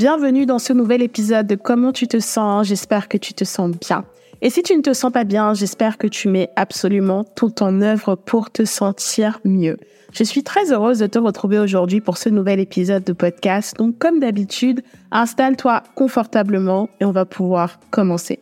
Bienvenue dans ce nouvel épisode de Comment tu te sens? J'espère que tu te sens bien. Et si tu ne te sens pas bien, j'espère que tu mets absolument tout en œuvre pour te sentir mieux. Je suis très heureuse de te retrouver aujourd'hui pour ce nouvel épisode de podcast. Donc, comme d'habitude, installe-toi confortablement et on va pouvoir commencer.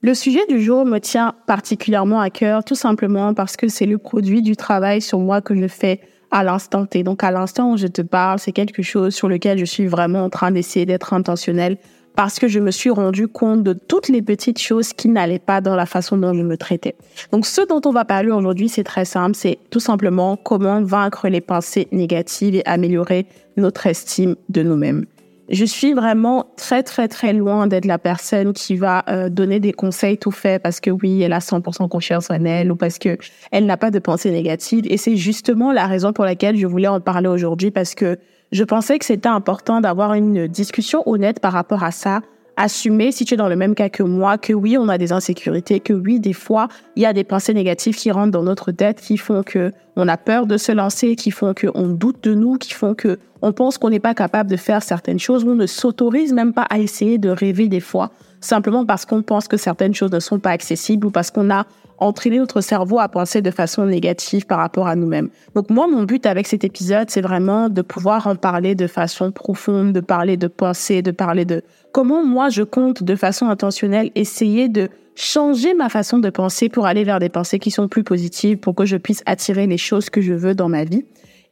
Le sujet du jour me tient particulièrement à cœur, tout simplement parce que c'est le produit du travail sur moi que je fais à l'instant T. Donc à l'instant où je te parle, c'est quelque chose sur lequel je suis vraiment en train d'essayer d'être intentionnel parce que je me suis rendu compte de toutes les petites choses qui n'allaient pas dans la façon dont je me traitais. Donc ce dont on va parler aujourd'hui, c'est très simple, c'est tout simplement comment vaincre les pensées négatives et améliorer notre estime de nous-mêmes je suis vraiment très très très loin d'être la personne qui va euh, donner des conseils tout faits parce que oui, elle a 100% confiance en elle ou parce que elle n'a pas de pensée négative et c'est justement la raison pour laquelle je voulais en parler aujourd'hui parce que je pensais que c'était important d'avoir une discussion honnête par rapport à ça assumer, si tu es dans le même cas que moi, que oui, on a des insécurités, que oui, des fois, il y a des pensées négatives qui rentrent dans notre tête, qui font que on a peur de se lancer, qui font que on doute de nous, qui font que on pense qu'on n'est pas capable de faire certaines choses, on ne s'autorise même pas à essayer de rêver des fois, simplement parce qu'on pense que certaines choses ne sont pas accessibles ou parce qu'on a entraîné notre cerveau à penser de façon négative par rapport à nous-mêmes. Donc moi, mon but avec cet épisode, c'est vraiment de pouvoir en parler de façon profonde, de parler de pensée, de parler de comment moi je compte de façon intentionnelle essayer de changer ma façon de penser pour aller vers des pensées qui sont plus positives, pour que je puisse attirer les choses que je veux dans ma vie.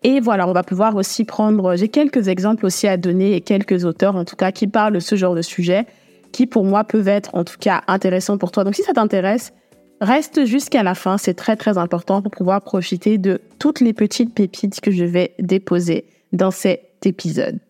Et voilà, on va pouvoir aussi prendre, j'ai quelques exemples aussi à donner et quelques auteurs en tout cas qui parlent de ce genre de sujet qui pour moi peuvent être en tout cas intéressants pour toi. Donc si ça t'intéresse, reste jusqu'à la fin, c'est très très important pour pouvoir profiter de toutes les petites pépites que je vais déposer dans cet épisode.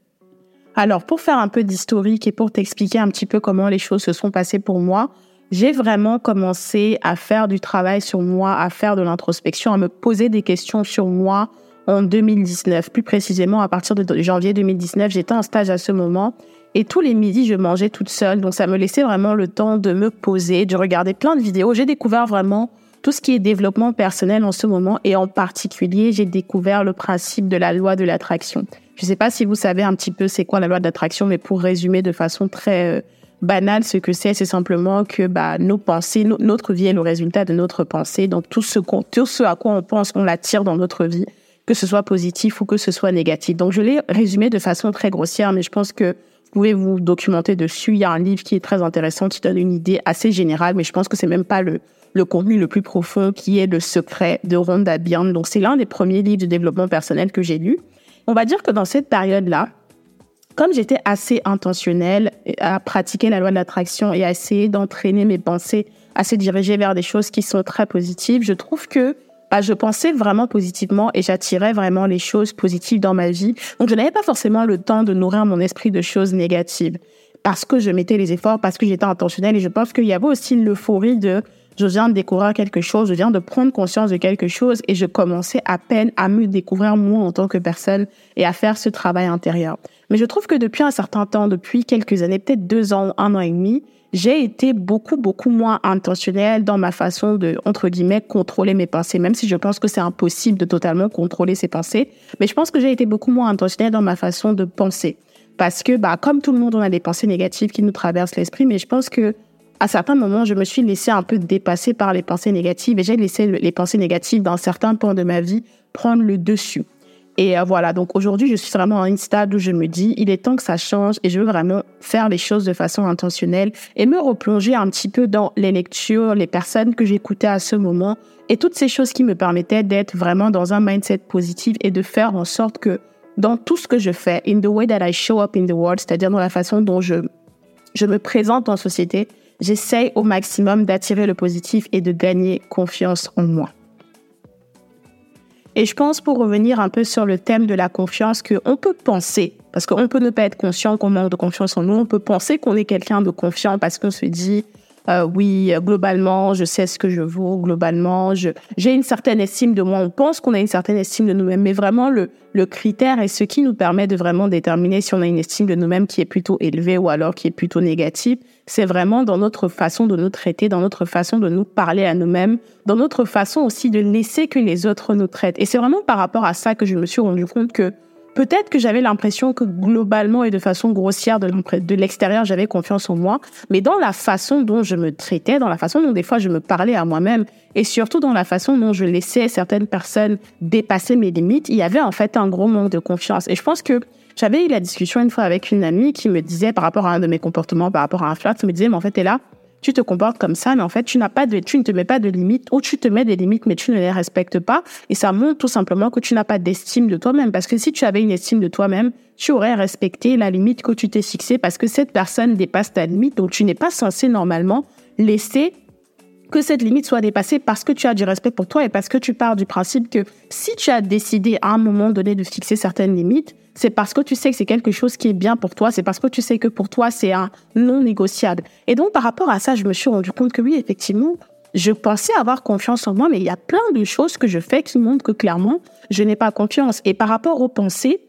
Alors, pour faire un peu d'historique et pour t'expliquer un petit peu comment les choses se sont passées pour moi, j'ai vraiment commencé à faire du travail sur moi, à faire de l'introspection, à me poser des questions sur moi en 2019. Plus précisément, à partir de janvier 2019, j'étais en stage à ce moment et tous les midis, je mangeais toute seule. Donc, ça me laissait vraiment le temps de me poser, de regarder plein de vidéos. J'ai découvert vraiment tout ce qui est développement personnel en ce moment et en particulier, j'ai découvert le principe de la loi de l'attraction. Je ne sais pas si vous savez un petit peu c'est quoi la loi d'attraction, mais pour résumer de façon très euh, banale ce que c'est, c'est simplement que bah, nos pensées, notre vie est le résultat de notre pensée. Donc tout ce, à quoi on pense, on l'attire dans notre vie, que ce soit positif ou que ce soit négatif. Donc je l'ai résumé de façon très grossière, mais je pense que pouvez vous documenter dessus? Il y a un livre qui est très intéressant, qui donne une idée assez générale, mais je pense que c'est même pas le, contenu le plus profond qui est le secret de Rhonda Byrne. Donc c'est l'un des premiers livres de développement personnel que j'ai lu. On va dire que dans cette période-là, comme j'étais assez intentionnelle à pratiquer la loi de l'attraction et à essayer d'entraîner mes pensées à se diriger vers des choses qui sont très positives, je trouve que bah, je pensais vraiment positivement et j'attirais vraiment les choses positives dans ma vie. Donc je n'avais pas forcément le temps de nourrir mon esprit de choses négatives parce que je mettais les efforts, parce que j'étais intentionnelle et je pense qu'il y avait aussi l'euphorie de je viens de découvrir quelque chose, je viens de prendre conscience de quelque chose et je commençais à peine à me découvrir moi en tant que personne et à faire ce travail intérieur. Mais je trouve que depuis un certain temps, depuis quelques années, peut-être deux ans, un an et demi, j'ai été beaucoup, beaucoup moins intentionnelle dans ma façon de, entre guillemets, contrôler mes pensées, même si je pense que c'est impossible de totalement contrôler ses pensées. Mais je pense que j'ai été beaucoup moins intentionnelle dans ma façon de penser. Parce que, bah, comme tout le monde, on a des pensées négatives qui nous traversent l'esprit, mais je pense que à certains moments, je me suis laissée un peu dépasser par les pensées négatives et j'ai laissé les pensées négatives dans certains points de ma vie prendre le dessus. Et euh, voilà, donc aujourd'hui, je suis vraiment à un stade où je me dis, il est temps que ça change et je veux vraiment faire les choses de façon intentionnelle et me replonger un petit peu dans les lectures, les personnes que j'écoutais à ce moment et toutes ces choses qui me permettaient d'être vraiment dans un mindset positif et de faire en sorte que dans tout ce que je fais, in the way that I show up in the world, c'est-à-dire dans la façon dont je, je me présente en société, j'essaye au maximum d'attirer le positif et de gagner confiance en moi. Et je pense pour revenir un peu sur le thème de la confiance qu'on peut penser, parce qu'on peut ne pas être conscient qu'on manque de confiance en nous, on peut penser qu'on est quelqu'un de confiant parce qu'on se dit euh, oui, globalement, je sais ce que je vaux, globalement, j'ai une certaine estime de moi. On pense qu'on a une certaine estime de nous-mêmes, mais vraiment, le, le critère est ce qui nous permet de vraiment déterminer si on a une estime de nous-mêmes qui est plutôt élevée ou alors qui est plutôt négative. C'est vraiment dans notre façon de nous traiter, dans notre façon de nous parler à nous-mêmes, dans notre façon aussi de laisser que les autres nous traitent. Et c'est vraiment par rapport à ça que je me suis rendu compte que Peut-être que j'avais l'impression que globalement et de façon grossière de l'extérieur, j'avais confiance en moi, mais dans la façon dont je me traitais, dans la façon dont des fois je me parlais à moi-même, et surtout dans la façon dont je laissais certaines personnes dépasser mes limites, il y avait en fait un gros manque de confiance. Et je pense que j'avais eu la discussion une fois avec une amie qui me disait par rapport à un de mes comportements, par rapport à un flirt, me disait, mais en fait, t'es là, tu te comportes comme ça, mais en fait, tu n'as pas de, tu ne te mets pas de limites, ou tu te mets des limites, mais tu ne les respectes pas. Et ça montre tout simplement que tu n'as pas d'estime de toi-même. Parce que si tu avais une estime de toi-même, tu aurais respecté la limite que tu t'es fixée parce que cette personne dépasse ta limite. Donc, tu n'es pas censé normalement laisser que cette limite soit dépassée parce que tu as du respect pour toi et parce que tu pars du principe que si tu as décidé à un moment donné de fixer certaines limites, c'est parce que tu sais que c'est quelque chose qui est bien pour toi, c'est parce que tu sais que pour toi, c'est un non négociable. Et donc, par rapport à ça, je me suis rendu compte que oui, effectivement, je pensais avoir confiance en moi, mais il y a plein de choses que je fais qui montrent que clairement, je n'ai pas confiance. Et par rapport aux pensées,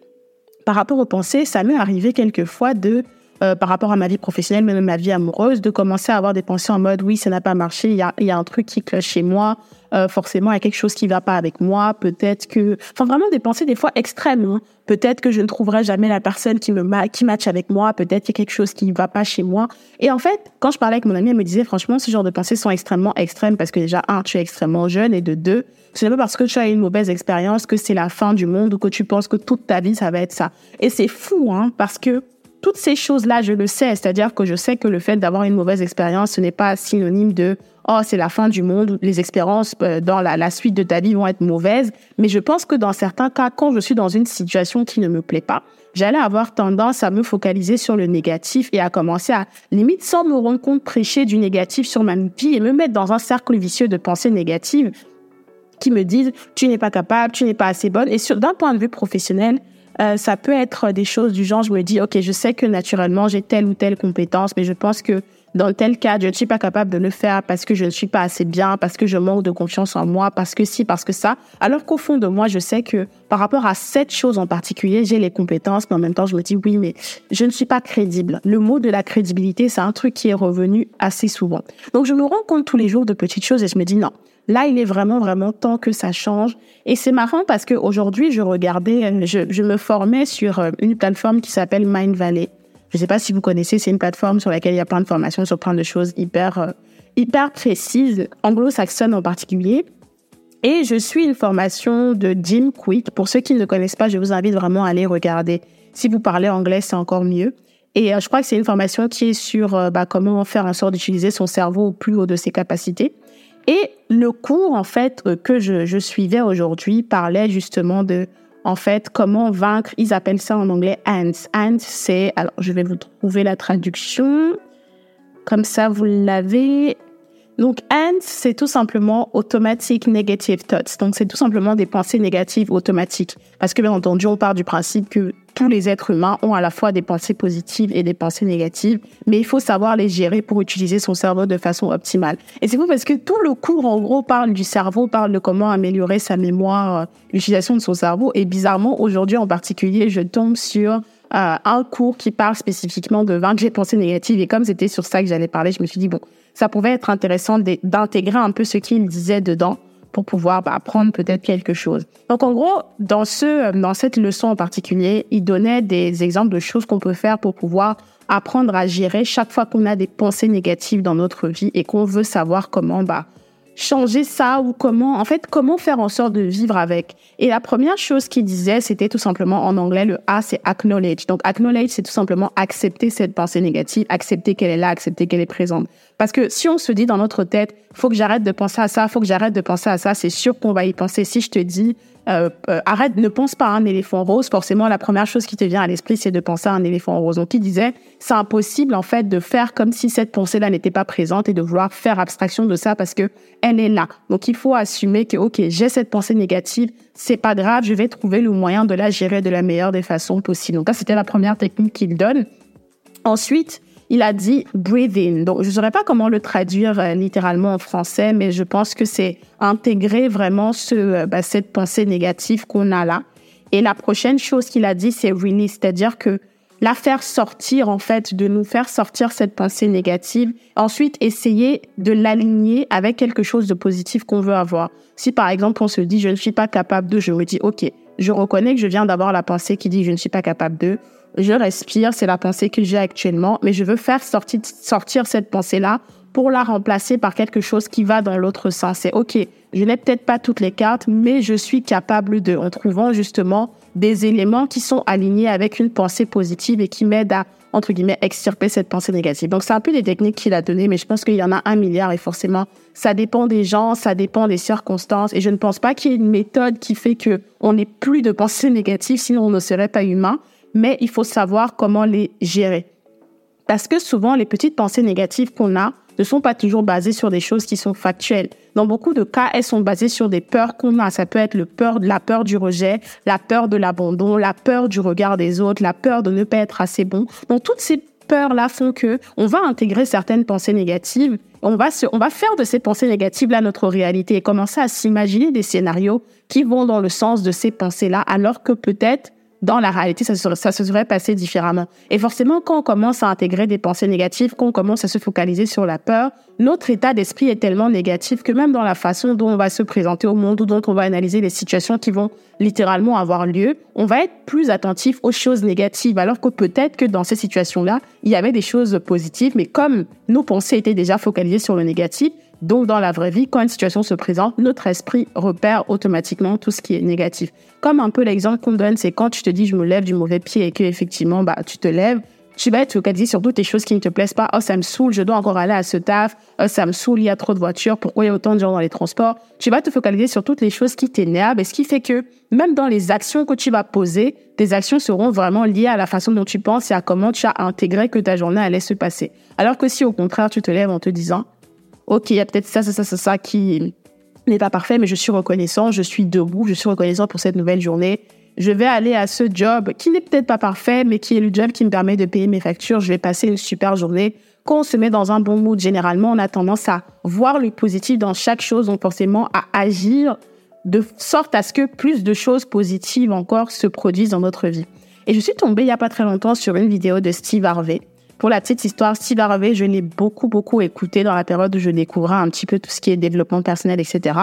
par rapport aux pensées, ça m'est arrivé quelquefois de euh, par rapport à ma vie professionnelle, même ma vie amoureuse, de commencer à avoir des pensées en mode oui, ça n'a pas marché, il y a, y a, un truc qui cloche chez moi, euh, forcément il y a quelque chose qui va pas avec moi, peut-être que, enfin vraiment des pensées des fois extrêmes. Hein. Peut-être que je ne trouverai jamais la personne qui me ma qui match avec moi, peut-être qu'il y a quelque chose qui ne va pas chez moi. Et en fait, quand je parlais avec mon amie, elle me disait franchement, ce genre de pensées sont extrêmement extrêmes parce que déjà un, tu es extrêmement jeune et de deux, ce n'est pas parce que tu as une mauvaise expérience que c'est la fin du monde ou que tu penses que toute ta vie ça va être ça. Et c'est fou, hein, parce que toutes ces choses-là, je le sais. C'est-à-dire que je sais que le fait d'avoir une mauvaise expérience, ce n'est pas synonyme de oh, c'est la fin du monde, les expériences euh, dans la, la, suite de ta vie vont être mauvaises. Mais je pense que dans certains cas, quand je suis dans une situation qui ne me plaît pas, j'allais avoir tendance à me focaliser sur le négatif et à commencer à, limite, sans me rendre compte, prêcher du négatif sur ma vie et me mettre dans un cercle vicieux de pensées négatives qui me disent tu n'es pas capable, tu n'es pas assez bonne. Et d'un point de vue professionnel, euh, ça peut être des choses du genre, je me dis, OK, je sais que naturellement, j'ai telle ou telle compétence, mais je pense que dans tel cas, je ne suis pas capable de le faire parce que je ne suis pas assez bien, parce que je manque de confiance en moi, parce que si, parce que ça. Alors qu'au fond de moi, je sais que par rapport à cette chose en particulier, j'ai les compétences, mais en même temps, je me dis, oui, mais je ne suis pas crédible. Le mot de la crédibilité, c'est un truc qui est revenu assez souvent. Donc, je me rends compte tous les jours de petites choses et je me dis, non, Là, il est vraiment, vraiment temps que ça change. Et c'est marrant parce qu'aujourd'hui, je regardais, euh, je, me formais sur euh, une plateforme qui s'appelle Mind Valley. Je ne sais pas si vous connaissez, c'est une plateforme sur laquelle il y a plein de formations sur plein de choses hyper, euh, hyper précises, anglo-saxonnes en particulier. Et je suis une formation de Jim Quick. Pour ceux qui ne connaissent pas, je vous invite vraiment à aller regarder. Si vous parlez anglais, c'est encore mieux. Et je crois que c'est une formation qui est sur bah, comment faire en sorte d'utiliser son cerveau au plus haut de ses capacités. Et le cours, en fait, euh, que je, suivais aujourd'hui parlait justement de, en fait, comment vaincre, ils appellent ça en anglais ants. Ants, c'est, alors je vais vous trouver la traduction. Comme ça, vous l'avez. Donc, ants, c'est tout simplement automatic negative thoughts. Donc, c'est tout simplement des pensées négatives automatiques. Parce que, bien entendu, on part du principe que tous les êtres humains ont à la fois des pensées positives et des pensées négatives, mais il faut savoir les gérer pour utiliser son cerveau de façon optimale. Et c'est vous parce que tout le cours, en gros, parle du cerveau, parle de comment améliorer sa mémoire, euh, l'utilisation de son cerveau. Et bizarrement, aujourd'hui en particulier, je tombe sur euh, un cours qui parle spécifiquement de vaincre les pensées négatives. Et comme c'était sur ça que j'allais parler, je me suis dit, bon, ça pouvait être intéressant d'intégrer un peu ce qu'il disait dedans pour pouvoir bah, apprendre peut-être quelque chose. Donc en gros, dans ce dans cette leçon en particulier, il donnait des exemples de choses qu'on peut faire pour pouvoir apprendre à gérer chaque fois qu'on a des pensées négatives dans notre vie et qu'on veut savoir comment bah changer ça ou comment, en fait, comment faire en sorte de vivre avec. Et la première chose qu'il disait, c'était tout simplement en anglais, le A, c'est acknowledge. Donc, acknowledge, c'est tout simplement accepter cette pensée négative, accepter qu'elle est là, accepter qu'elle est présente. Parce que si on se dit dans notre tête, faut que j'arrête de penser à ça, faut que j'arrête de penser à ça, c'est sûr qu'on va y penser. Si je te dis, euh, euh, arrête, ne pense pas à un éléphant rose. Forcément, la première chose qui te vient à l'esprit, c'est de penser à un éléphant rose. Donc, il disait, c'est impossible, en fait, de faire comme si cette pensée-là n'était pas présente et de vouloir faire abstraction de ça parce que elle est là. Donc, il faut assumer que, OK, j'ai cette pensée négative, c'est pas grave, je vais trouver le moyen de la gérer de la meilleure des façons possibles. Donc, ça, c'était la première technique qu'il donne. Ensuite, il a dit breathing. Donc, je ne saurais pas comment le traduire euh, littéralement en français, mais je pense que c'est intégrer vraiment euh, bah, cette pensée négative qu'on a là. Et la prochaine chose qu'il a dit, c'est release, c'est-à-dire que la faire sortir, en fait, de nous faire sortir cette pensée négative. Ensuite, essayer de l'aligner avec quelque chose de positif qu'on veut avoir. Si, par exemple, on se dit, je ne suis pas capable de, je me dis, OK, je reconnais que je viens d'avoir la pensée qui dit, je ne suis pas capable de je respire, c'est la pensée que j'ai actuellement, mais je veux faire sortir, sortir cette pensée-là pour la remplacer par quelque chose qui va dans l'autre sens. C'est OK, je n'ai peut-être pas toutes les cartes, mais je suis capable de, en trouvant justement des éléments qui sont alignés avec une pensée positive et qui m'aident à, entre guillemets, extirper cette pensée négative. Donc, c'est un peu des techniques qu'il a données, mais je pense qu'il y en a un milliard et forcément, ça dépend des gens, ça dépend des circonstances et je ne pense pas qu'il y ait une méthode qui fait que on n'ait plus de pensée négative, sinon on ne serait pas humain mais il faut savoir comment les gérer. Parce que souvent, les petites pensées négatives qu'on a ne sont pas toujours basées sur des choses qui sont factuelles. Dans beaucoup de cas, elles sont basées sur des peurs qu'on a. Ça peut être le peur, la peur du rejet, la peur de l'abandon, la peur du regard des autres, la peur de ne pas être assez bon. Donc, toutes ces peurs-là font que on va intégrer certaines pensées négatives. On va on va faire de ces pensées négatives-là notre réalité et commencer à s'imaginer des scénarios qui vont dans le sens de ces pensées-là, alors que peut-être dans la réalité, ça se, serait passé différemment. Et forcément, quand on commence à intégrer des pensées négatives, quand on commence à se focaliser sur la peur, notre état d'esprit est tellement négatif que même dans la façon dont on va se présenter au monde ou dont on va analyser les situations qui vont littéralement avoir lieu, on va être plus attentif aux choses négatives, alors que peut-être que dans ces situations-là, il y avait des choses positives, mais comme nos pensées étaient déjà focalisées sur le négatif, donc, dans la vraie vie, quand une situation se présente, notre esprit repère automatiquement tout ce qui est négatif. Comme un peu l'exemple qu'on donne, c'est quand tu te dis je me lève du mauvais pied et que effectivement, bah, tu te lèves, tu vas être focalisé sur toutes les choses qui ne te plaisent pas. Oh, ça me saoule, je dois encore aller à ce taf. Oh, ça me saoule, il y a trop de voitures. Pourquoi il y a autant de gens dans les transports? Tu vas te focaliser sur toutes les choses qui t'énervent et ce qui fait que même dans les actions que tu vas poser, tes actions seront vraiment liées à la façon dont tu penses et à comment tu as intégré que ta journée allait se passer. Alors que si au contraire, tu te lèves en te disant, OK, il y a peut-être ça, ça, ça, ça, ça qui n'est pas parfait, mais je suis reconnaissant, je suis debout, je suis reconnaissant pour cette nouvelle journée. Je vais aller à ce job qui n'est peut-être pas parfait, mais qui est le job qui me permet de payer mes factures. Je vais passer une super journée. Quand on se met dans un bon mood, généralement, on a tendance à voir le positif dans chaque chose, donc forcément à agir de sorte à ce que plus de choses positives encore se produisent dans notre vie. Et je suis tombée il y a pas très longtemps sur une vidéo de Steve Harvey pour la petite histoire, Steve Harvey, je l'ai beaucoup, beaucoup écouté dans la période où je découvrais un petit peu tout ce qui est développement personnel, etc.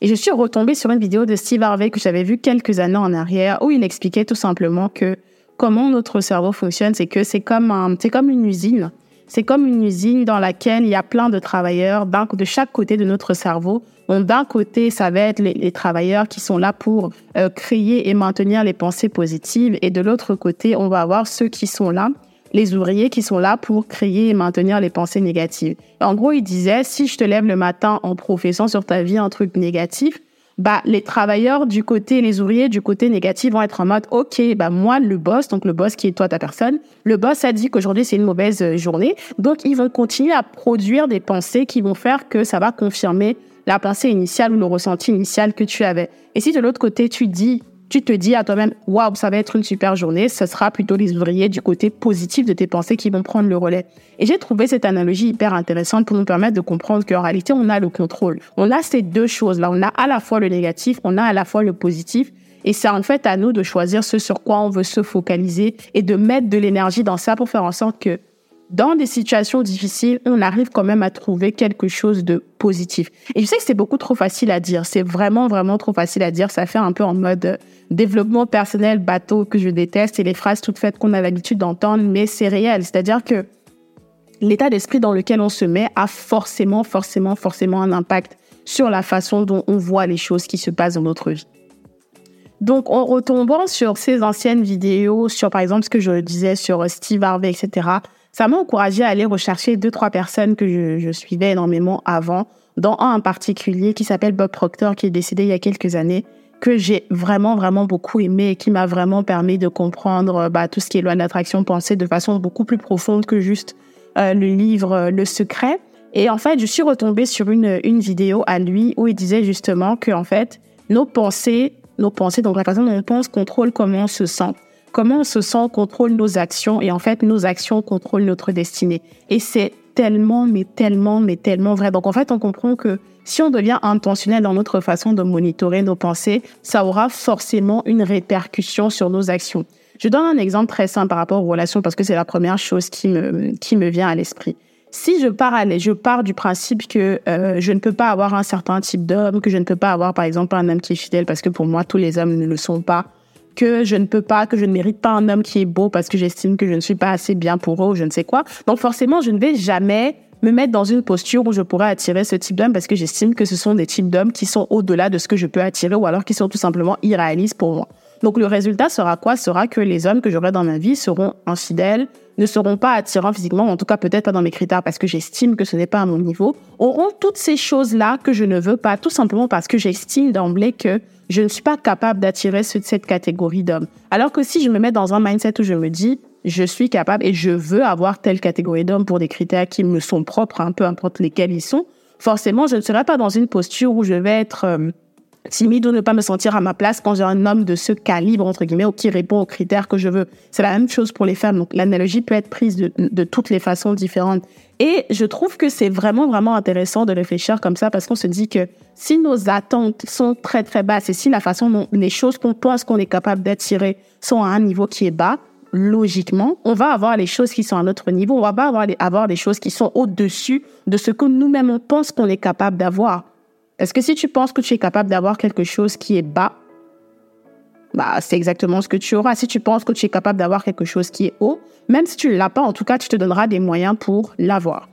Et je suis retombée sur une vidéo de Steve Harvey que j'avais vue quelques années en arrière où il expliquait tout simplement que comment notre cerveau fonctionne, c'est que c'est comme un, c'est comme une usine. C'est comme une usine dans laquelle il y a plein de travailleurs de chaque côté de notre cerveau. d'un côté, ça va être les, travailleurs qui sont là pour euh, créer et maintenir les pensées positives, et de l'autre côté, on va avoir ceux qui sont là les ouvriers qui sont là pour créer et maintenir les pensées négatives. En gros, il disait, si je te lève le matin en professant sur ta vie un truc négatif, bah, les travailleurs du côté, les ouvriers du côté négatif vont être en mode, OK, bah, moi, le boss, donc le boss qui est toi, ta personne, le boss a dit qu'aujourd'hui c'est une mauvaise euh, journée. Donc, ils vont continuer à produire des pensées qui vont faire que ça va confirmer la pensée initiale ou le ressenti initial que tu avais. Et si de l'autre côté, tu dis, tu te dis à toi-même, waouh, ça va être une super journée, ce sera plutôt les ouvriers du côté positif de tes pensées qui vont prendre le relais. Et j'ai trouvé cette analogie hyper intéressante pour nous permettre de comprendre qu'en réalité, on a le contrôle. On a ces deux choses-là. On a à la fois le négatif, on a à la fois le positif. Et c'est en fait à nous de choisir ce sur quoi on veut se focaliser et de mettre de l'énergie dans ça pour faire en sorte que dans des situations difficiles, on arrive quand même à trouver quelque chose de positif. Et je sais que c'est beaucoup trop facile à dire. C'est vraiment, vraiment trop facile à dire. Ça fait un peu en mode euh, développement personnel bateau que je déteste et les phrases toutes faites qu'on a l'habitude d'entendre, mais c'est réel. C'est-à-dire que l'état d'esprit dans lequel on se met a forcément, forcément, forcément un impact sur la façon dont on voit les choses qui se passent dans notre vie. Donc, en retombant sur ces anciennes vidéos, sur par exemple ce que je disais sur Steve Harvey, etc., ça m'a encouragé à aller rechercher deux, trois personnes que je, suivais énormément avant, dont un en particulier qui s'appelle Bob Proctor, qui est décédé il y a quelques années, que j'ai vraiment, vraiment beaucoup aimé et qui m'a vraiment permis de comprendre bah, tout ce qui est loi d'attraction pensée de façon beaucoup plus profonde que juste euh, le livre euh, Le Secret. Et en fait, je suis retombée sur une, une vidéo à lui où il disait justement que, en fait, nos pensées nos pensées, donc la façon dont on pense contrôle comment on se sent. Comment on se sent contrôle nos actions et en fait nos actions contrôlent notre destinée. Et c'est tellement, mais tellement, mais tellement vrai. Donc en fait, on comprend que si on devient intentionnel dans notre façon de monitorer nos pensées, ça aura forcément une répercussion sur nos actions. Je donne un exemple très simple par rapport aux relations parce que c'est la première chose qui me, qui me vient à l'esprit si je pars à je pars du principe que euh, je ne peux pas avoir un certain type d'homme, que je ne peux pas avoir par exemple un homme qui est fidèle parce que pour moi tous les hommes ne le sont pas, que je ne peux pas, que je ne mérite pas un homme qui est beau parce que j'estime que je ne suis pas assez bien pour eux ou je ne sais quoi. Donc forcément, je ne vais jamais me mettre dans une posture où je pourrais attirer ce type d'homme parce que j'estime que ce sont des types d'hommes qui sont au-delà de ce que je peux attirer ou alors qui sont tout simplement irréalistes pour moi. Donc le résultat sera quoi? Sera que les hommes que j'aurai dans ma vie seront infidèles, ne seront pas attirants physiquement, en tout cas peut-être pas dans mes critères parce que j'estime que ce n'est pas à mon niveau, auront toutes ces choses-là que je ne veux pas, tout simplement parce que j'estime d'emblée que je ne suis pas capable d'attirer cette catégorie d'hommes. Alors que si je me mets dans un mindset où je me dis, je suis capable et je veux avoir telle catégorie d'hommes pour des critères qui me sont propres, hein, peu importe lesquels ils sont, forcément, je ne serai pas dans une posture où je vais être... Euh, timide ou ne pas me sentir à ma place quand j'ai un homme de ce calibre, entre guillemets, ou qui répond aux critères que je veux. C'est la même chose pour les femmes. Donc, l'analogie peut être prise de, de toutes les façons différentes. Et je trouve que c'est vraiment, vraiment intéressant de réfléchir comme ça parce qu'on se dit que si nos attentes sont très, très basses et si la façon dont les choses qu'on pense qu'on est capable d'attirer sont à un niveau qui est bas, logiquement, on va avoir les choses qui sont à notre niveau. On va pas avoir, avoir des choses qui sont au-dessus de ce que nous-mêmes on pense qu'on est capable d'avoir. Est-ce que si tu penses que tu es capable d'avoir quelque chose qui est bas, bah, c'est exactement ce que tu auras. Si tu penses que tu es capable d'avoir quelque chose qui est haut, même si tu ne l'as pas, en tout cas, tu te donneras des moyens pour l'avoir.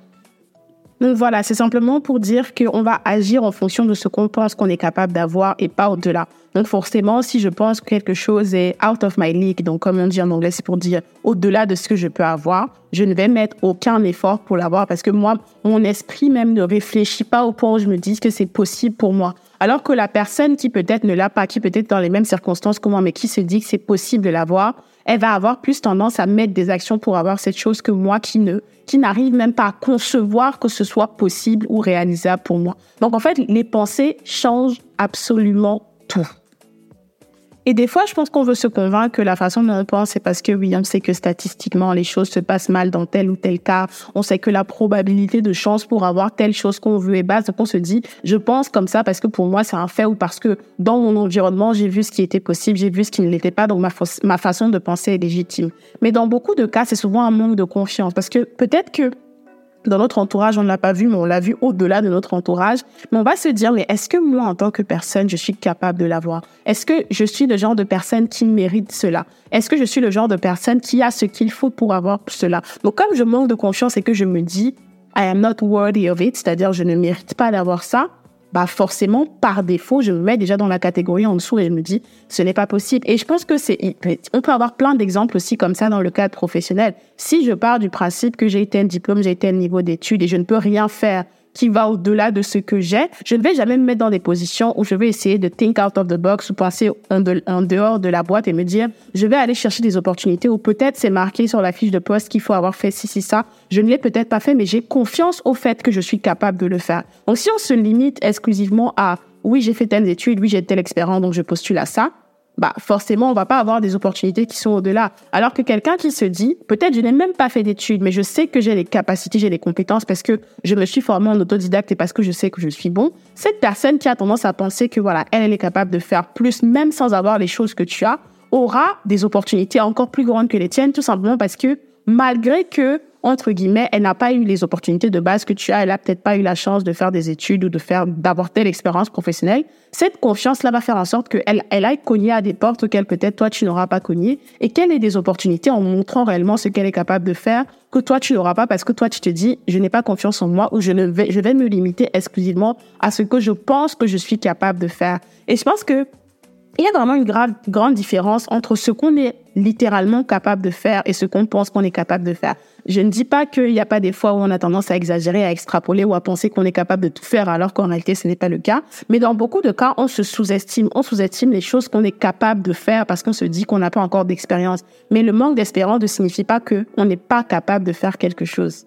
Donc voilà, c'est simplement pour dire qu'on va agir en fonction de ce qu'on pense qu'on est capable d'avoir et pas au-delà. Donc forcément, si je pense que quelque chose est out of my league, donc comme on dit en anglais, c'est pour dire au-delà de ce que je peux avoir, je ne vais mettre aucun effort pour l'avoir parce que moi, mon esprit même ne réfléchit pas au point où je me dis que c'est possible pour moi. Alors que la personne qui peut-être ne l'a pas, qui peut-être dans les mêmes circonstances que moi, mais qui se dit que c'est possible de l'avoir, elle va avoir plus tendance à mettre des actions pour avoir cette chose que moi qui ne, qui n'arrive même pas à concevoir que ce soit possible ou réalisable pour moi. Donc en fait, les pensées changent absolument tout. Et des fois, je pense qu'on veut se convaincre que la façon dont on pense, c'est parce que on sait que statistiquement, les choses se passent mal dans tel ou tel cas. On sait que la probabilité de chance pour avoir telle chose qu'on veut est basse. Donc, on se dit, je pense comme ça parce que pour moi, c'est un fait ou parce que dans mon environnement, j'ai vu ce qui était possible, j'ai vu ce qui ne l'était pas. Donc, ma, ma façon de penser est légitime. Mais dans beaucoup de cas, c'est souvent un manque de confiance parce que peut-être que dans notre entourage, on ne l'a pas vu, mais on l'a vu au-delà de notre entourage. Mais on va se dire, mais est-ce que moi, en tant que personne, je suis capable de l'avoir? Est-ce que je suis le genre de personne qui mérite cela? Est-ce que je suis le genre de personne qui a ce qu'il faut pour avoir cela? Donc, comme je manque de confiance et que je me dis, I am not worthy of it, c'est-à-dire je ne mérite pas d'avoir ça, bah forcément, par défaut, je me mets déjà dans la catégorie en dessous et je me dis, ce n'est pas possible. Et je pense que c'est, on peut avoir plein d'exemples aussi comme ça dans le cadre professionnel. Si je pars du principe que j'ai été un diplôme, j'ai été un niveau d'études et je ne peux rien faire qui va au-delà de ce que j'ai, je ne vais jamais me mettre dans des positions où je vais essayer de think out of the box ou passer en, dehors de la boîte et me dire, je vais aller chercher des opportunités ou peut-être c'est marqué sur la fiche de poste qu'il faut avoir fait ci, ci, ça. Je ne l'ai peut-être pas fait, mais j'ai confiance au fait que je suis capable de le faire. Donc si on se limite exclusivement à, oui, j'ai fait telle étude, oui, j'ai telle expérience, donc je postule à ça, bah forcément on va pas avoir des opportunités qui sont au-delà. Alors que quelqu'un qui se dit peut-être je n'ai même pas fait d'études, mais je sais que j'ai les capacités, j'ai les compétences parce que je me suis formé en autodidacte et parce que je sais que je suis bon. Cette personne qui a tendance à penser que voilà elle elle est capable de faire plus même sans avoir les choses que tu as aura des opportunités encore plus grandes que les tiennes tout simplement parce que malgré que entre guillemets, elle n'a pas eu les opportunités de base que tu as, elle a peut-être pas eu la chance de faire des études ou de faire, d'avoir telle expérience professionnelle. Cette confiance-là va faire en sorte qu'elle, elle aille cogner à des portes auxquelles peut-être toi tu n'auras pas cogné et qu'elle ait des opportunités en montrant réellement ce qu'elle est capable de faire que toi tu n'auras pas? Parce que toi tu te dis, je n'ai pas confiance en moi ou je ne vais, je vais me limiter exclusivement à ce que je pense que je suis capable de faire. Et je pense que il y a vraiment une grave, grande différence entre ce qu'on est littéralement capable de faire et ce qu'on pense qu'on est capable de faire. Je ne dis pas qu'il n'y a pas des fois où on a tendance à exagérer, à extrapoler ou à penser qu'on est capable de tout faire alors qu'en réalité ce n'est pas le cas. Mais dans beaucoup de cas, on se sous-estime. On sous-estime les choses qu'on est capable de faire parce qu'on se dit qu'on n'a pas encore d'expérience. Mais le manque d'expérience ne signifie pas qu'on n'est pas capable de faire quelque chose.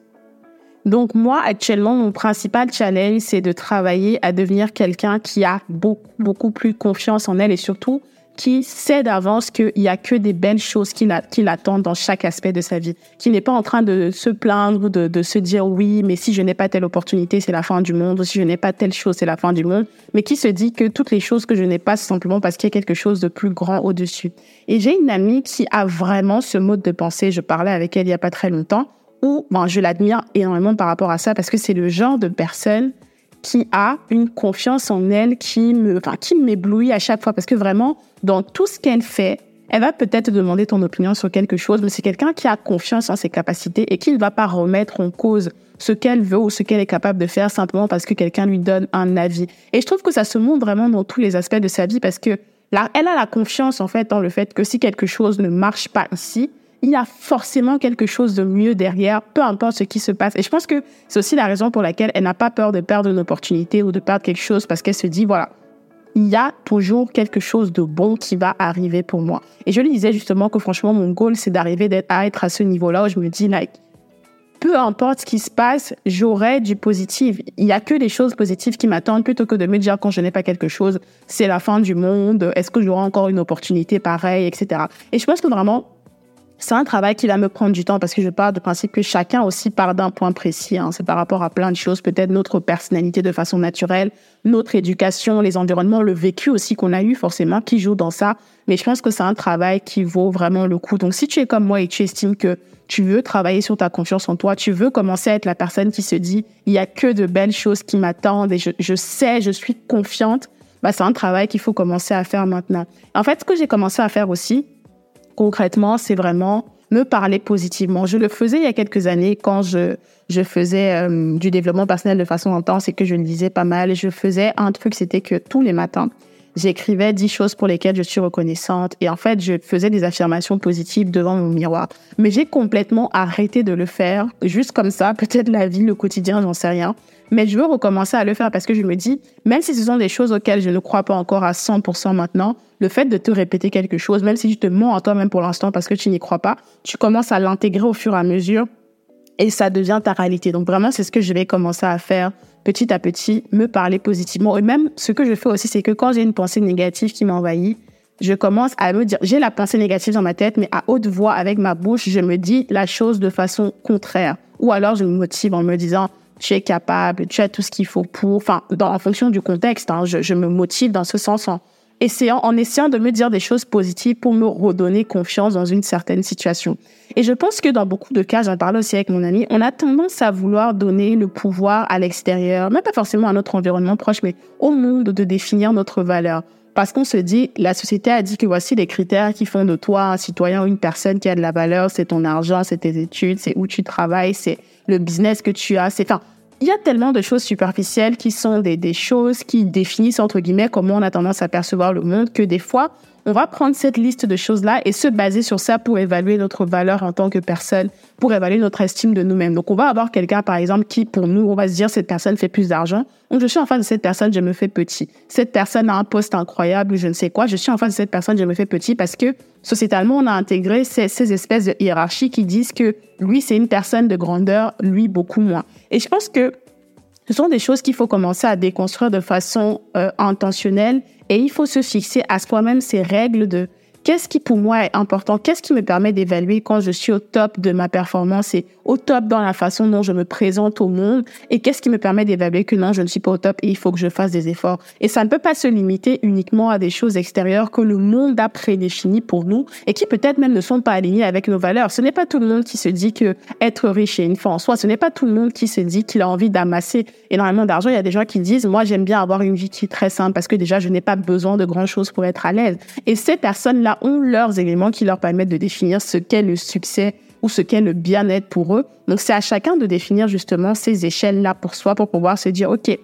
Donc moi, actuellement, mon principal challenge, c'est de travailler à devenir quelqu'un qui a beaucoup, beaucoup plus confiance en elle et surtout qui sait d'avance qu'il n'y a que des belles choses qui l'attendent dans chaque aspect de sa vie, qui n'est pas en train de se plaindre, de, de se dire oui, mais si je n'ai pas telle opportunité, c'est la fin du monde, si je n'ai pas telle chose, c'est la fin du monde, mais qui se dit que toutes les choses que je n'ai pas, c'est simplement parce qu'il y a quelque chose de plus grand au-dessus. Et j'ai une amie qui a vraiment ce mode de pensée, je parlais avec elle il n'y a pas très longtemps, où bon, je l'admire énormément par rapport à ça parce que c'est le genre de personne qui a une confiance en elle qui me, enfin, qui m'éblouit à chaque fois parce que vraiment, dans tout ce qu'elle fait, elle va peut-être demander ton opinion sur quelque chose, mais c'est quelqu'un qui a confiance en ses capacités et qui ne va pas remettre en cause ce qu'elle veut ou ce qu'elle est capable de faire simplement parce que quelqu'un lui donne un avis. Et je trouve que ça se montre vraiment dans tous les aspects de sa vie parce que là, elle a la confiance en fait dans le fait que si quelque chose ne marche pas ici, il y a forcément quelque chose de mieux derrière, peu importe ce qui se passe. Et je pense que c'est aussi la raison pour laquelle elle n'a pas peur de perdre une opportunité ou de perdre quelque chose parce qu'elle se dit, voilà, il y a toujours quelque chose de bon qui va arriver pour moi. Et je lui disais justement que franchement, mon goal, c'est d'arriver à être à ce niveau-là où je me dis, like, peu importe ce qui se passe, j'aurai du positif. Il y a que des choses positives qui m'attendent plutôt que de me dire quand je n'ai pas quelque chose, c'est la fin du monde, est-ce que j'aurai encore une opportunité pareille, etc. Et je pense que vraiment, c'est un travail qui va me prendre du temps parce que je pars du principe que chacun aussi part d'un point précis. Hein. C'est par rapport à plein de choses, peut-être notre personnalité de façon naturelle, notre éducation, les environnements, le vécu aussi qu'on a eu forcément qui joue dans ça. Mais je pense que c'est un travail qui vaut vraiment le coup. Donc si tu es comme moi et tu estimes que tu veux travailler sur ta confiance en toi, tu veux commencer à être la personne qui se dit il y a que de belles choses qui m'attendent et je, je sais, je suis confiante, bah c'est un travail qu'il faut commencer à faire maintenant. En fait, ce que j'ai commencé à faire aussi, concrètement, c'est vraiment me parler positivement. Je le faisais il y a quelques années quand je, je faisais euh, du développement personnel de façon intense et que je le disais pas mal. Je faisais un truc, c'était que tous les matins, j'écrivais dix choses pour lesquelles je suis reconnaissante. Et en fait, je faisais des affirmations positives devant mon miroir. Mais j'ai complètement arrêté de le faire, juste comme ça, peut-être la vie, le quotidien, j'en sais rien. Mais je veux recommencer à le faire parce que je me dis, même si ce sont des choses auxquelles je ne crois pas encore à 100% maintenant, le fait de te répéter quelque chose, même si tu te mens à toi-même pour l'instant parce que tu n'y crois pas, tu commences à l'intégrer au fur et à mesure et ça devient ta réalité. Donc vraiment, c'est ce que je vais commencer à faire petit à petit, me parler positivement. Et même, ce que je fais aussi, c'est que quand j'ai une pensée négative qui m'envahit, je commence à me dire, j'ai la pensée négative dans ma tête, mais à haute voix, avec ma bouche, je me dis la chose de façon contraire. Ou alors, je me motive en me disant, tu es capable, tu as tout ce qu'il faut pour, enfin, dans, en fonction du contexte, hein, je, me motive dans ce sens en essayant, en essayant de me dire des choses positives pour me redonner confiance dans une certaine situation. Et je pense que dans beaucoup de cas, j'en parlais aussi avec mon ami, on a tendance à vouloir donner le pouvoir à l'extérieur, même pas forcément à notre environnement proche, mais au monde de définir notre valeur. Parce qu'on se dit, la société a dit que voici les critères qui font de toi un citoyen ou une personne qui a de la valeur, c'est ton argent, c'est tes études, c'est où tu travailles, c'est le business que tu as, c'est, enfin, il y a tellement de choses superficielles qui sont des, choses qui définissent, entre guillemets, comment on a tendance à percevoir le monde, que des fois, on va prendre cette liste de choses-là et se baser sur ça pour évaluer notre valeur en tant que personne, pour évaluer notre estime de nous-mêmes. Donc, on va avoir quelqu'un, par exemple, qui, pour nous, on va se dire, cette personne fait plus d'argent. Donc, je suis en face de cette personne, je me fais petit. Cette personne a un poste incroyable, je ne sais quoi. Je suis en face de cette personne, je me fais petit parce que, sociétalement, on a intégré ces, ces espèces de hiérarchies qui disent que lui, c'est une personne de grandeur, lui, beaucoup moins. Et je pense que ce sont des choses qu'il faut commencer à déconstruire de façon euh, intentionnelle et il faut se fixer à soi-même ces règles de Qu'est-ce qui pour moi est important? Qu'est-ce qui me permet d'évaluer quand je suis au top de ma performance et au top dans la façon dont je me présente au monde? Et qu'est-ce qui me permet d'évaluer que non, je ne suis pas au top et il faut que je fasse des efforts? Et ça ne peut pas se limiter uniquement à des choses extérieures que le monde a prédéfinies pour nous et qui peut-être même ne sont pas alignées avec nos valeurs. Ce n'est pas tout le monde qui se dit que être riche est une fin en soi. Ce n'est pas tout le monde qui se dit qu'il a envie d'amasser énormément d'argent. Il y a des gens qui disent, moi, j'aime bien avoir une vie qui est très simple parce que déjà, je n'ai pas besoin de grand chose pour être à l'aise. Et ces ont leurs éléments qui leur permettent de définir ce qu'est le succès ou ce qu'est le bien-être pour eux. Donc, c'est à chacun de définir justement ces échelles-là pour soi pour pouvoir se dire, OK,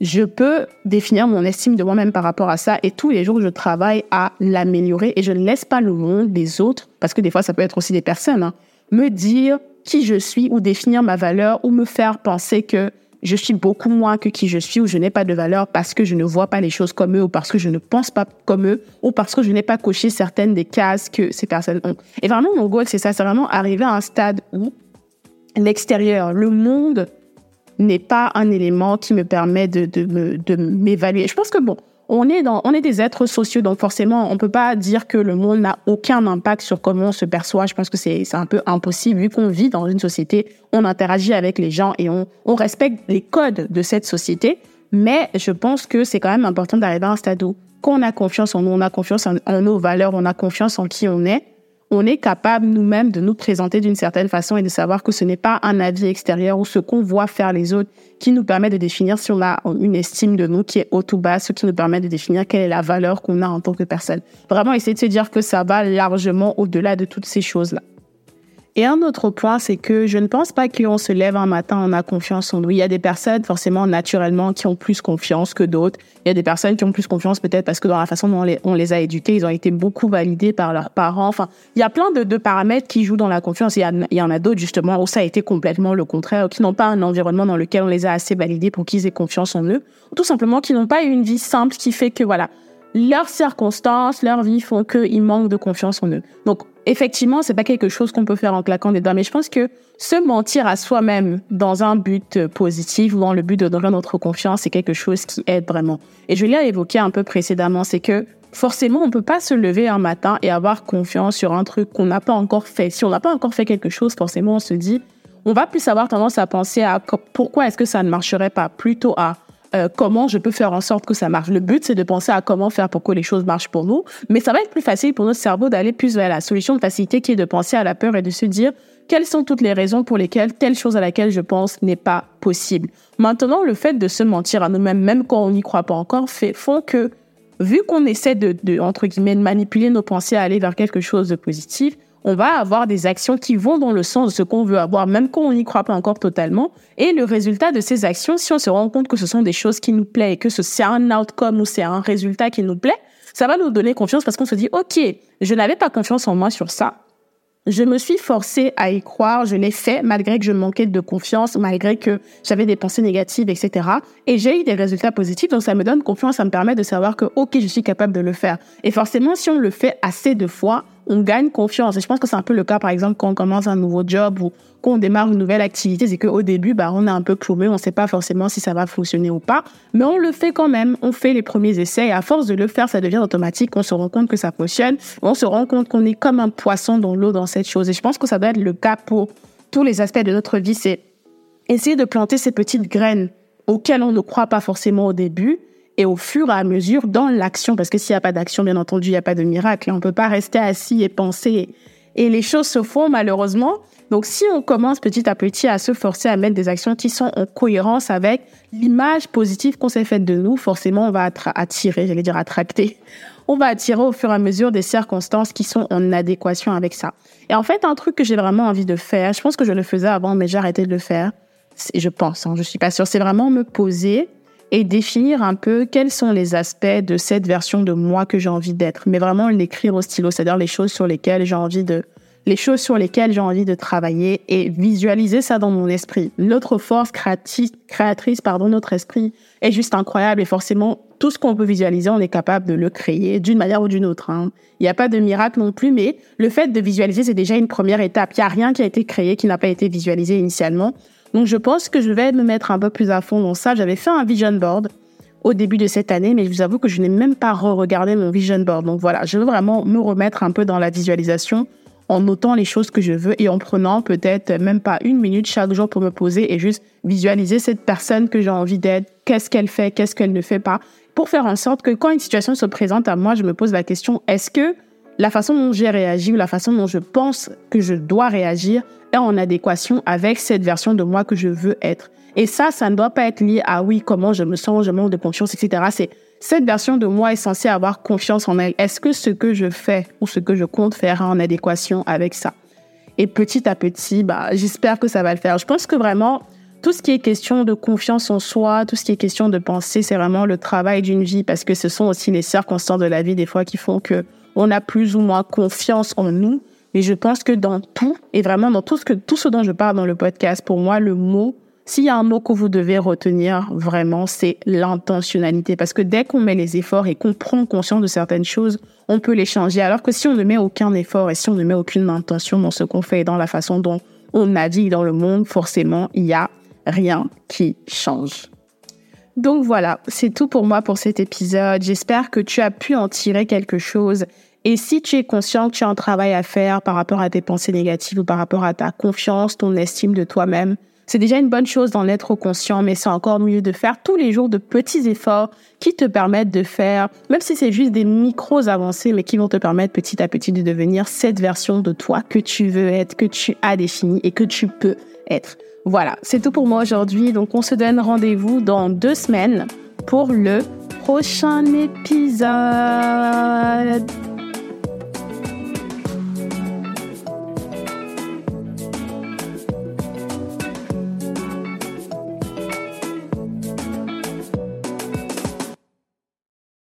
je peux définir mon estime de moi-même par rapport à ça et tous les jours, je travaille à l'améliorer et je ne laisse pas le monde, les autres, parce que des fois, ça peut être aussi des personnes, hein, me dire qui je suis ou définir ma valeur ou me faire penser que je suis beaucoup moins que qui je suis ou je n'ai pas de valeur parce que je ne vois pas les choses comme eux ou parce que je ne pense pas comme eux ou parce que je n'ai pas coché certaines des cases que ces personnes ont. Et vraiment, mon goal, c'est ça, c'est vraiment arriver à un stade où l'extérieur, le monde n'est pas un élément qui me permet de, de m'évaluer. Je pense que bon, on est dans, on est des êtres sociaux, donc forcément, on peut pas dire que le monde n'a aucun impact sur comment on se perçoit. Je pense que c'est, c'est un peu impossible vu qu'on vit dans une société, on interagit avec les gens et on, on respecte les codes de cette société. Mais je pense que c'est quand même important d'arriver à un stade où, qu'on a confiance en nous, on a confiance en nos valeurs, on a confiance en qui on est, on est capable nous-mêmes de nous présenter d'une certaine façon et de savoir que ce n'est pas un avis extérieur ou ce qu'on voit faire les autres qui nous permet de définir si on a une estime de nous qui est haute ou basse, ce qui nous permet de définir quelle est la valeur qu'on a en tant que personne. Vraiment essayer de se dire que ça va largement au-delà de toutes ces choses-là. Et un autre point, c'est que je ne pense pas qu'on se lève un matin, on a confiance en nous. Il y a des personnes, forcément, naturellement, qui ont plus confiance que d'autres. Il y a des personnes qui ont plus confiance peut-être parce que dans la façon dont on les, a éduqués, ils ont été beaucoup validés par leurs parents. Enfin, il y a plein de, paramètres qui jouent dans la confiance. Il y, en a d'autres, justement, où ça a été complètement le contraire, qui n'ont pas un environnement dans lequel on les a assez validés pour qu'ils aient confiance en eux. Ou tout simplement qui n'ont pas eu une vie simple qui fait que, voilà, leurs circonstances, leur vie font qu'ils manquent de confiance en eux. Donc, effectivement, c'est pas quelque chose qu'on peut faire en claquant des doigts, mais je pense que se mentir à soi-même dans un but positif ou dans le but de donner notre confiance, c'est quelque chose qui aide vraiment. Et je l'ai évoqué un peu précédemment, c'est que forcément, on peut pas se lever un matin et avoir confiance sur un truc qu'on n'a pas encore fait. Si on n'a pas encore fait quelque chose, forcément, on se dit, on va plus avoir tendance à penser à pourquoi est-ce que ça ne marcherait pas, plutôt à euh, comment je peux faire en sorte que ça marche. Le but, c'est de penser à comment faire pour que les choses marchent pour nous. Mais ça va être plus facile pour notre cerveau d'aller plus vers la solution de facilité qui est de penser à la peur et de se dire quelles sont toutes les raisons pour lesquelles telle chose à laquelle je pense n'est pas possible. Maintenant, le fait de se mentir à nous-mêmes, même quand on n'y croit pas encore, fait, font que, vu qu'on essaie de, de, entre guillemets, de manipuler nos pensées à aller vers quelque chose de positif, on va avoir des actions qui vont dans le sens de ce qu'on veut avoir, même quand on n'y croit pas encore totalement. Et le résultat de ces actions, si on se rend compte que ce sont des choses qui nous plaisent et que c'est un outcome ou c'est un résultat qui nous plaît, ça va nous donner confiance parce qu'on se dit, OK, je n'avais pas confiance en moi sur ça. Je me suis forcée à y croire, je l'ai fait malgré que je manquais de confiance, malgré que j'avais des pensées négatives, etc. Et j'ai eu des résultats positifs, donc ça me donne confiance, ça me permet de savoir que, ok, je suis capable de le faire. Et forcément, si on le fait assez de fois, on gagne confiance. Et je pense que c'est un peu le cas, par exemple, quand on commence un nouveau job ou qu'on démarre une nouvelle activité, c'est qu'au début, bah, on est un peu cloué, on ne sait pas forcément si ça va fonctionner ou pas, mais on le fait quand même, on fait les premiers essais et à force de le faire, ça devient automatique, on se rend compte que ça fonctionne, on se rend compte qu'on est comme un poisson dans l'eau dans cette chose. Et je pense que ça doit être le cas pour tous les aspects de notre vie, c'est essayer de planter ces petites graines auxquelles on ne croit pas forcément au début, et au fur et à mesure dans l'action, parce que s'il n'y a pas d'action, bien entendu, il n'y a pas de miracle. On ne peut pas rester assis et penser. Et les choses se font malheureusement. Donc si on commence petit à petit à se forcer à mettre des actions qui sont en cohérence avec l'image positive qu'on s'est faite de nous, forcément on va attirer, j'allais dire attracter, on va attirer au fur et à mesure des circonstances qui sont en adéquation avec ça. Et en fait, un truc que j'ai vraiment envie de faire, je pense que je le faisais avant, mais j'ai arrêté de le faire, je pense, hein, je suis pas sûre, c'est vraiment me poser et définir un peu quels sont les aspects de cette version de moi que j'ai envie d'être, mais vraiment l'écrire au stylo, c'est-à-dire les choses sur lesquelles j'ai envie de les choses sur lesquelles j'ai envie de travailler et visualiser ça dans mon esprit. Notre force créatrice, pardon, notre esprit est juste incroyable et forcément tout ce qu'on peut visualiser, on est capable de le créer d'une manière ou d'une autre. Hein. Il n'y a pas de miracle non plus, mais le fait de visualiser, c'est déjà une première étape. Il n'y a rien qui a été créé qui n'a pas été visualisé initialement. Donc je pense que je vais me mettre un peu plus à fond dans ça. J'avais fait un vision board au début de cette année, mais je vous avoue que je n'ai même pas re-regardé mon vision board. Donc voilà, je veux vraiment me remettre un peu dans la visualisation en notant les choses que je veux et en prenant peut-être même pas une minute chaque jour pour me poser et juste visualiser cette personne que j'ai envie d'être, qu'est-ce qu'elle fait, qu'est-ce qu'elle ne fait pas, pour faire en sorte que quand une situation se présente à moi, je me pose la question, est-ce que la façon dont j'ai réagi ou la façon dont je pense que je dois réagir est en adéquation avec cette version de moi que je veux être. Et ça, ça ne doit pas être lié à oui, comment je me sens, je manque de confiance, etc. C'est cette version de moi est censée avoir confiance en elle. Est-ce que ce que je fais ou ce que je compte faire est en adéquation avec ça? Et petit à petit, bah, j'espère que ça va le faire. Je pense que vraiment, tout ce qui est question de confiance en soi, tout ce qui est question de penser, c'est vraiment le travail d'une vie parce que ce sont aussi les circonstances de la vie des fois qui font que on a plus ou moins confiance en nous. Mais je pense que dans tout, et vraiment dans tout ce, que, tout ce dont je parle dans le podcast, pour moi, le mot, s'il y a un mot que vous devez retenir vraiment, c'est l'intentionnalité. Parce que dès qu'on met les efforts et qu'on prend conscience de certaines choses, on peut les changer. Alors que si on ne met aucun effort et si on ne met aucune intention dans ce qu'on fait et dans la façon dont on navigue dans le monde, forcément, il n'y a rien qui change. Donc voilà, c'est tout pour moi pour cet épisode. J'espère que tu as pu en tirer quelque chose. Et si tu es conscient que tu as un travail à faire par rapport à tes pensées négatives ou par rapport à ta confiance, ton estime de toi-même, c'est déjà une bonne chose d'en être conscient, mais c'est encore mieux de faire tous les jours de petits efforts qui te permettent de faire, même si c'est juste des micros avancés, mais qui vont te permettre petit à petit de devenir cette version de toi que tu veux être, que tu as définie et que tu peux être. Voilà, c'est tout pour moi aujourd'hui. Donc, on se donne rendez-vous dans deux semaines pour le prochain épisode.